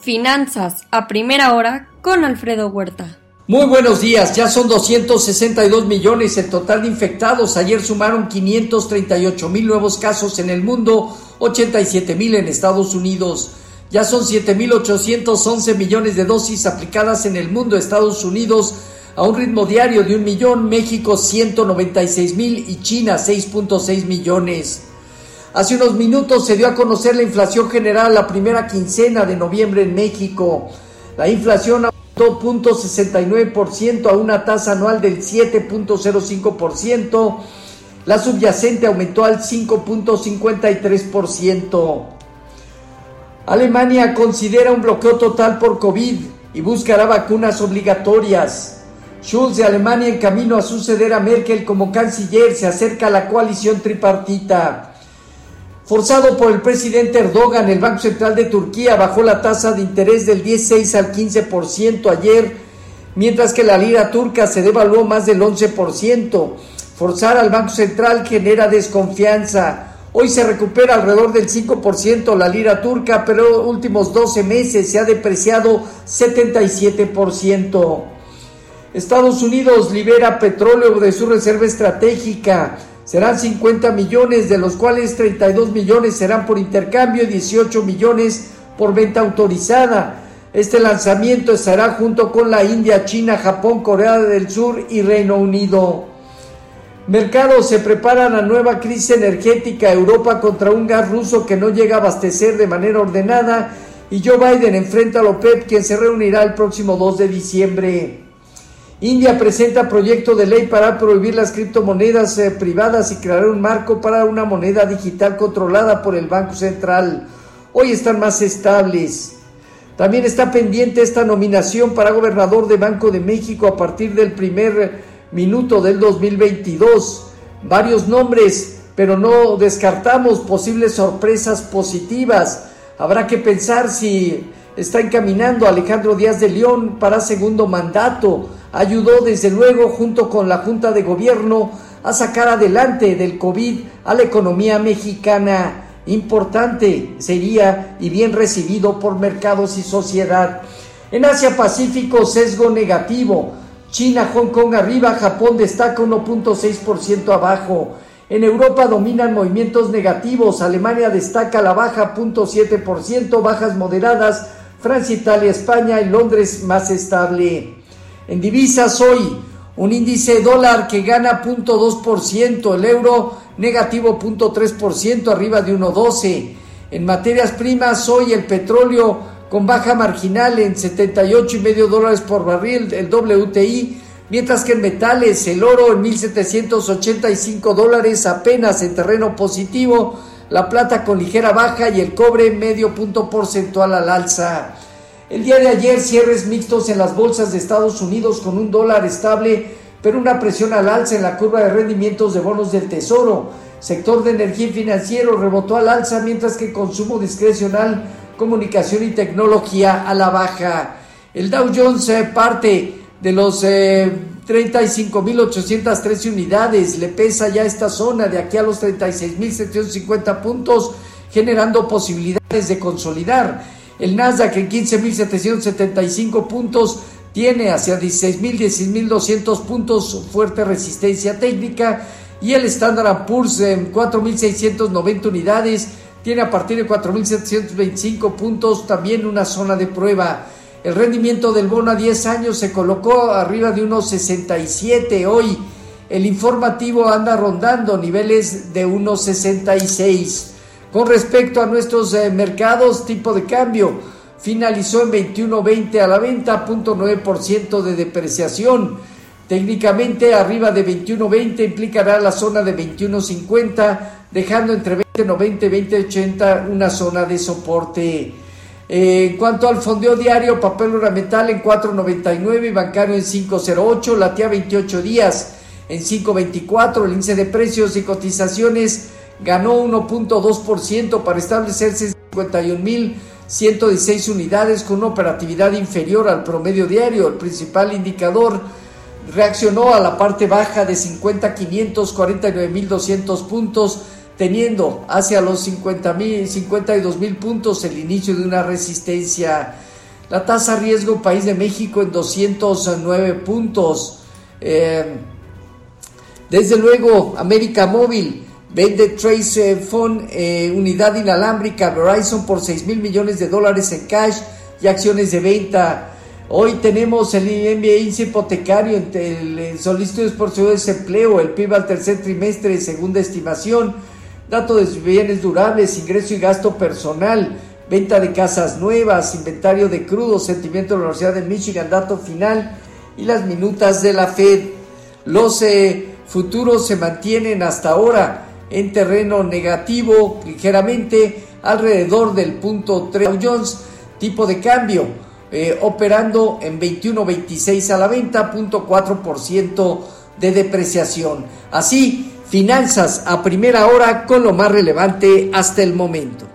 Finanzas a primera hora con Alfredo Huerta. Muy buenos días, ya son 262 millones el total de infectados. Ayer sumaron 538 mil nuevos casos en el mundo, 87 mil en Estados Unidos. Ya son 7.811 millones de dosis aplicadas en el mundo, Estados Unidos a un ritmo diario de un millón, México 196 mil y China 6.6 millones. Hace unos minutos se dio a conocer la inflación general la primera quincena de noviembre en México. La inflación aumentó 0.69% a una tasa anual del 7.05%. La subyacente aumentó al 5.53%. Alemania considera un bloqueo total por COVID y buscará vacunas obligatorias. Schulz de Alemania en camino a suceder a Merkel como canciller se acerca a la coalición tripartita. Forzado por el presidente Erdogan, el Banco Central de Turquía bajó la tasa de interés del 16 al 15% ayer, mientras que la lira turca se devaluó más del 11%. Forzar al Banco Central genera desconfianza. Hoy se recupera alrededor del 5% la lira turca, pero en los últimos 12 meses se ha depreciado 77%. Estados Unidos libera petróleo de su reserva estratégica. Serán 50 millones, de los cuales 32 millones serán por intercambio y 18 millones por venta autorizada. Este lanzamiento estará junto con la India, China, Japón, Corea del Sur y Reino Unido. Mercados se preparan a nueva crisis energética. Europa contra un gas ruso que no llega a abastecer de manera ordenada. Y Joe Biden enfrenta a OPEP, quien se reunirá el próximo 2 de diciembre. India presenta proyecto de ley para prohibir las criptomonedas eh, privadas y crear un marco para una moneda digital controlada por el Banco Central. Hoy están más estables. También está pendiente esta nominación para gobernador de Banco de México a partir del primer minuto del 2022. Varios nombres, pero no descartamos posibles sorpresas positivas. Habrá que pensar si está encaminando Alejandro Díaz de León para segundo mandato ayudó desde luego junto con la Junta de Gobierno a sacar adelante del COVID a la economía mexicana. Importante sería y bien recibido por mercados y sociedad. En Asia Pacífico, sesgo negativo. China, Hong Kong arriba, Japón destaca 1.6% abajo. En Europa dominan movimientos negativos, Alemania destaca la baja 0.7%, bajas moderadas, Francia, Italia, España y Londres más estable. En divisas hoy, un índice dólar que gana 0.2%, el euro negativo 0.3%, arriba de 1.12. En materias primas hoy el petróleo con baja marginal en 78,5 dólares por barril, el WTI, mientras que en metales el oro en 1.785 dólares apenas en terreno positivo, la plata con ligera baja y el cobre medio punto porcentual al alza. El día de ayer cierres mixtos en las bolsas de Estados Unidos con un dólar estable, pero una presión al alza en la curva de rendimientos de bonos del Tesoro. Sector de energía y financiero rebotó al alza, mientras que consumo discrecional, comunicación y tecnología a la baja. El Dow Jones eh, parte de los 35.813 eh, unidades, le pesa ya esta zona de aquí a los 36.750 puntos, generando posibilidades de consolidar. El Nasdaq en 15.775 puntos tiene hacia 16.000, 16.200 puntos fuerte resistencia técnica y el Standard Poor's en 4.690 unidades tiene a partir de 4.725 puntos también una zona de prueba. El rendimiento del bono a 10 años se colocó arriba de unos 67 hoy. El informativo anda rondando niveles de unos 66. Con respecto a nuestros eh, mercados, tipo de cambio finalizó en 21.20 a la venta, 0.9% de depreciación. Técnicamente arriba de 21.20 implicará la zona de 21.50, dejando entre 20.90 y 20.80 una zona de soporte. Eh, en cuanto al fondeo diario, papel ornamental en 4.99 y bancario en 5.08, latía 28 días en 5.24, el índice de precios y cotizaciones ganó 1.2% para establecerse en 51.116 unidades con una operatividad inferior al promedio diario. El principal indicador reaccionó a la parte baja de 50.500, 49.200 puntos, teniendo hacia los 50.000, 52.000 puntos el inicio de una resistencia. La tasa riesgo país de México en 209 puntos. Eh, desde luego, América Móvil vende Trace Phone, eh, unidad inalámbrica Verizon por 6 mil millones de dólares en cash y acciones de venta. Hoy tenemos el índice hipotecario, el solicitudes por su desempleo, el PIB al tercer trimestre, segunda estimación, dato de bienes durables, ingreso y gasto personal venta de casas nuevas, inventario de crudo, sentimiento de la Universidad de Michigan, dato final y las minutas de la Fed. Los eh, futuros se mantienen hasta ahora en terreno negativo, ligeramente alrededor del punto 3 Jones, tipo de cambio, eh, operando en 21.26 a la venta, punto 4% de depreciación. Así, finanzas a primera hora con lo más relevante hasta el momento.